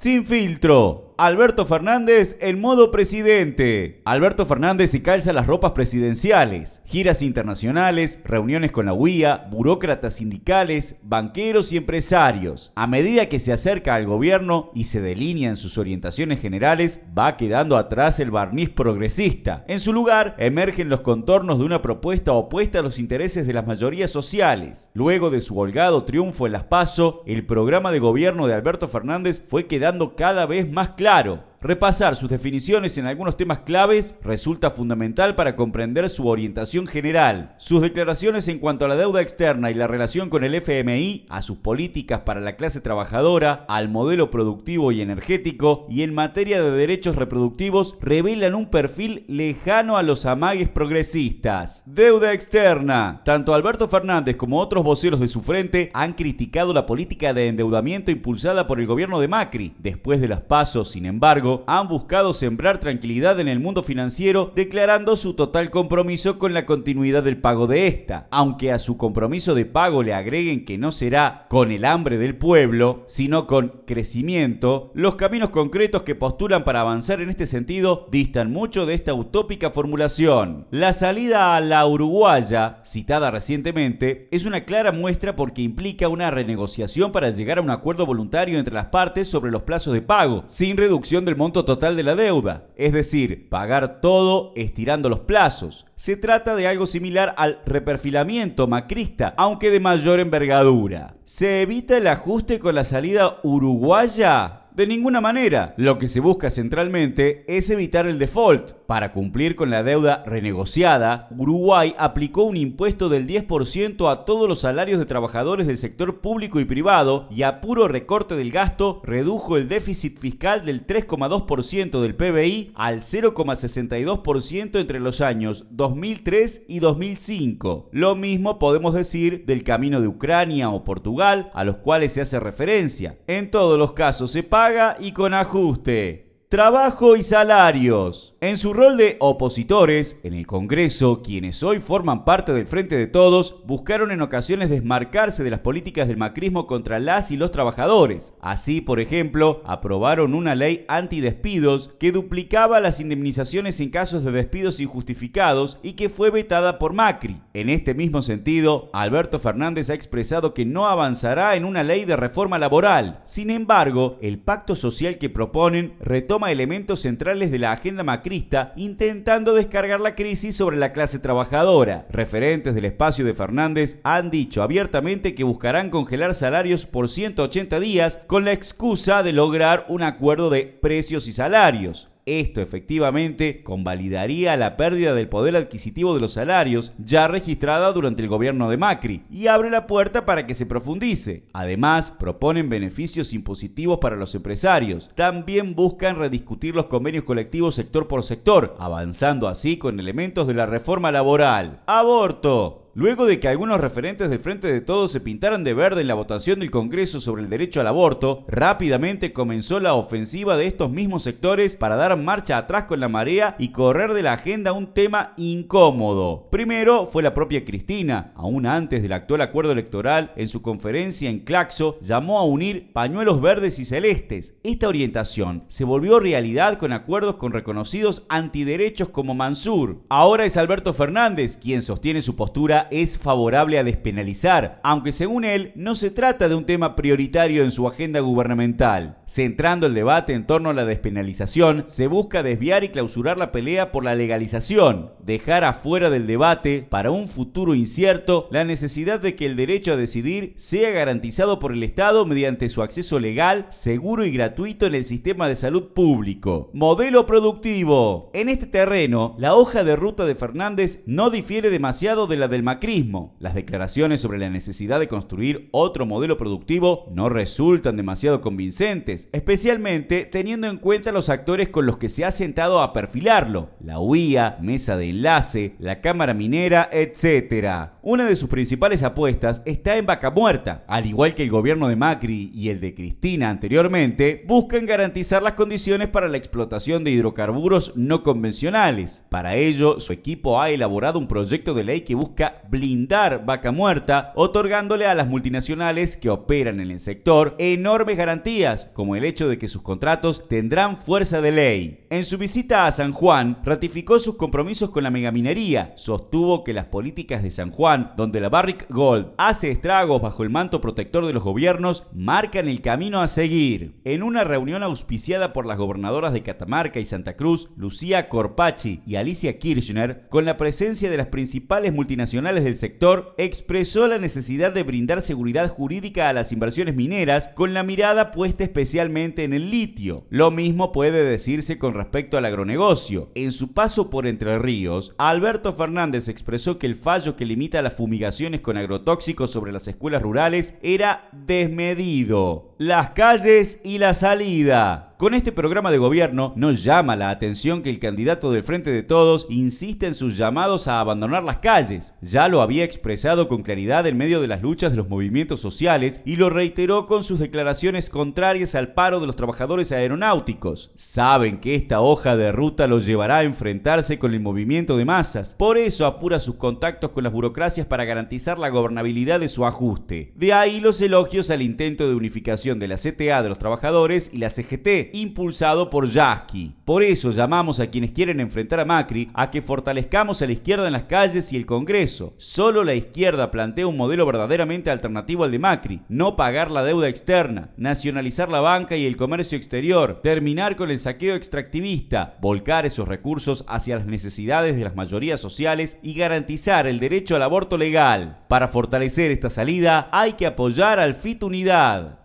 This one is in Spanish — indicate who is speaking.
Speaker 1: Sin filtro. Alberto Fernández en modo presidente. Alberto Fernández se calza las ropas presidenciales, giras internacionales, reuniones con la UIA, burócratas sindicales, banqueros y empresarios. A medida que se acerca al gobierno y se delinea en sus orientaciones generales, va quedando atrás el barniz progresista. En su lugar, emergen los contornos de una propuesta opuesta a los intereses de las mayorías sociales. Luego de su holgado triunfo en las PASO, el programa de gobierno de Alberto Fernández fue quedando cada vez más claro claro Repasar sus definiciones en algunos temas claves resulta fundamental para comprender su orientación general. Sus declaraciones en cuanto a la deuda externa y la relación con el FMI, a sus políticas para la clase trabajadora, al modelo productivo y energético y en materia de derechos reproductivos revelan un perfil lejano a los amagues progresistas. Deuda externa. Tanto Alberto Fernández como otros voceros de su frente han criticado la política de endeudamiento impulsada por el gobierno de Macri. Después de las pasos, sin embargo, han buscado sembrar tranquilidad en el mundo financiero, declarando su total compromiso con la continuidad del pago de esta. Aunque a su compromiso de pago le agreguen que no será con el hambre del pueblo, sino con crecimiento, los caminos concretos que postulan para avanzar en este sentido distan mucho de esta utópica formulación. La salida a la uruguaya, citada recientemente, es una clara muestra porque implica una renegociación para llegar a un acuerdo voluntario entre las partes sobre los plazos de pago, sin reducción del monto total de la deuda, es decir, pagar todo estirando los plazos. Se trata de algo similar al reperfilamiento macrista, aunque de mayor envergadura. ¿Se evita el ajuste con la salida uruguaya? De ninguna manera. Lo que se busca centralmente es evitar el default. Para cumplir con la deuda renegociada, Uruguay aplicó un impuesto del 10% a todos los salarios de trabajadores del sector público y privado y a puro recorte del gasto redujo el déficit fiscal del 3,2% del PBI al 0,62% entre los años 2003 y 2005. Lo mismo podemos decir del camino de Ucrania o Portugal, a los cuales se hace referencia. En todos los casos se paga y con ajuste. Trabajo y salarios. En su rol de opositores, en el Congreso, quienes hoy forman parte del Frente de Todos, buscaron en ocasiones desmarcarse de las políticas del macrismo contra las y los trabajadores. Así, por ejemplo, aprobaron una ley antidespidos que duplicaba las indemnizaciones en casos de despidos injustificados y que fue vetada por Macri. En este mismo sentido, Alberto Fernández ha expresado que no avanzará en una ley de reforma laboral. Sin embargo, el pacto social que proponen retoma elementos centrales de la agenda macrista intentando descargar la crisis sobre la clase trabajadora. Referentes del espacio de Fernández han dicho abiertamente que buscarán congelar salarios por 180 días con la excusa de lograr un acuerdo de precios y salarios. Esto efectivamente convalidaría la pérdida del poder adquisitivo de los salarios ya registrada durante el gobierno de Macri y abre la puerta para que se profundice. Además, proponen beneficios impositivos para los empresarios. También buscan rediscutir los convenios colectivos sector por sector, avanzando así con elementos de la reforma laboral. Aborto. Luego de que algunos referentes del Frente de Todos se pintaran de verde en la votación del Congreso sobre el derecho al aborto, rápidamente comenzó la ofensiva de estos mismos sectores para dar marcha atrás con la marea y correr de la agenda un tema incómodo. Primero fue la propia Cristina, aún antes del actual acuerdo electoral, en su conferencia en Claxo, llamó a unir pañuelos verdes y celestes. Esta orientación se volvió realidad con acuerdos con reconocidos antiderechos como Mansur. Ahora es Alberto Fernández quien sostiene su postura es favorable a despenalizar, aunque según él no se trata de un tema prioritario en su agenda gubernamental. Centrando el debate en torno a la despenalización, se busca desviar y clausurar la pelea por la legalización, dejar afuera del debate, para un futuro incierto, la necesidad de que el derecho a decidir sea garantizado por el Estado mediante su acceso legal, seguro y gratuito en el sistema de salud público. Modelo productivo. En este terreno, la hoja de ruta de Fernández no difiere demasiado de la del macrismo. Las declaraciones sobre la necesidad de construir otro modelo productivo no resultan demasiado convincentes, especialmente teniendo en cuenta los actores con los que se ha sentado a perfilarlo, la UIA, mesa de enlace, la Cámara Minera, etc. Una de sus principales apuestas está en Vaca Muerta. Al igual que el gobierno de Macri y el de Cristina anteriormente, buscan garantizar las condiciones para la explotación de hidrocarburos no convencionales. Para ello, su equipo ha elaborado un proyecto de ley que busca blindar Vaca Muerta, otorgándole a las multinacionales que operan en el sector enormes garantías, como el hecho de que sus contratos tendrán fuerza de ley. En su visita a San Juan, ratificó sus compromisos con la megaminería, sostuvo que las políticas de San Juan donde la Barrick Gold hace estragos bajo el manto protector de los gobiernos, marcan el camino a seguir. En una reunión auspiciada por las gobernadoras de Catamarca y Santa Cruz, Lucía Corpachi y Alicia Kirchner, con la presencia de las principales multinacionales del sector, expresó la necesidad de brindar seguridad jurídica a las inversiones mineras con la mirada puesta especialmente en el litio. Lo mismo puede decirse con respecto al agronegocio. En su paso por Entre Ríos, Alberto Fernández expresó que el fallo que limita las fumigaciones con agrotóxicos sobre las escuelas rurales era desmedido. Las calles y la salida. Con este programa de gobierno nos llama la atención que el candidato del Frente de Todos insiste en sus llamados a abandonar las calles. Ya lo había expresado con claridad en medio de las luchas de los movimientos sociales y lo reiteró con sus declaraciones contrarias al paro de los trabajadores aeronáuticos. Saben que esta hoja de ruta los llevará a enfrentarse con el movimiento de masas. Por eso apura sus contactos con las burocracias para garantizar la gobernabilidad de su ajuste. De ahí los elogios al intento de unificación de la CTA de los trabajadores y la CGT impulsado por Yasky. Por eso llamamos a quienes quieren enfrentar a Macri a que fortalezcamos a la izquierda en las calles y el Congreso. Solo la izquierda plantea un modelo verdaderamente alternativo al de Macri, no pagar la deuda externa, nacionalizar la banca y el comercio exterior, terminar con el saqueo extractivista, volcar esos recursos hacia las necesidades de las mayorías sociales y garantizar el derecho al aborto legal. Para fortalecer esta salida hay que apoyar al FIT Unidad.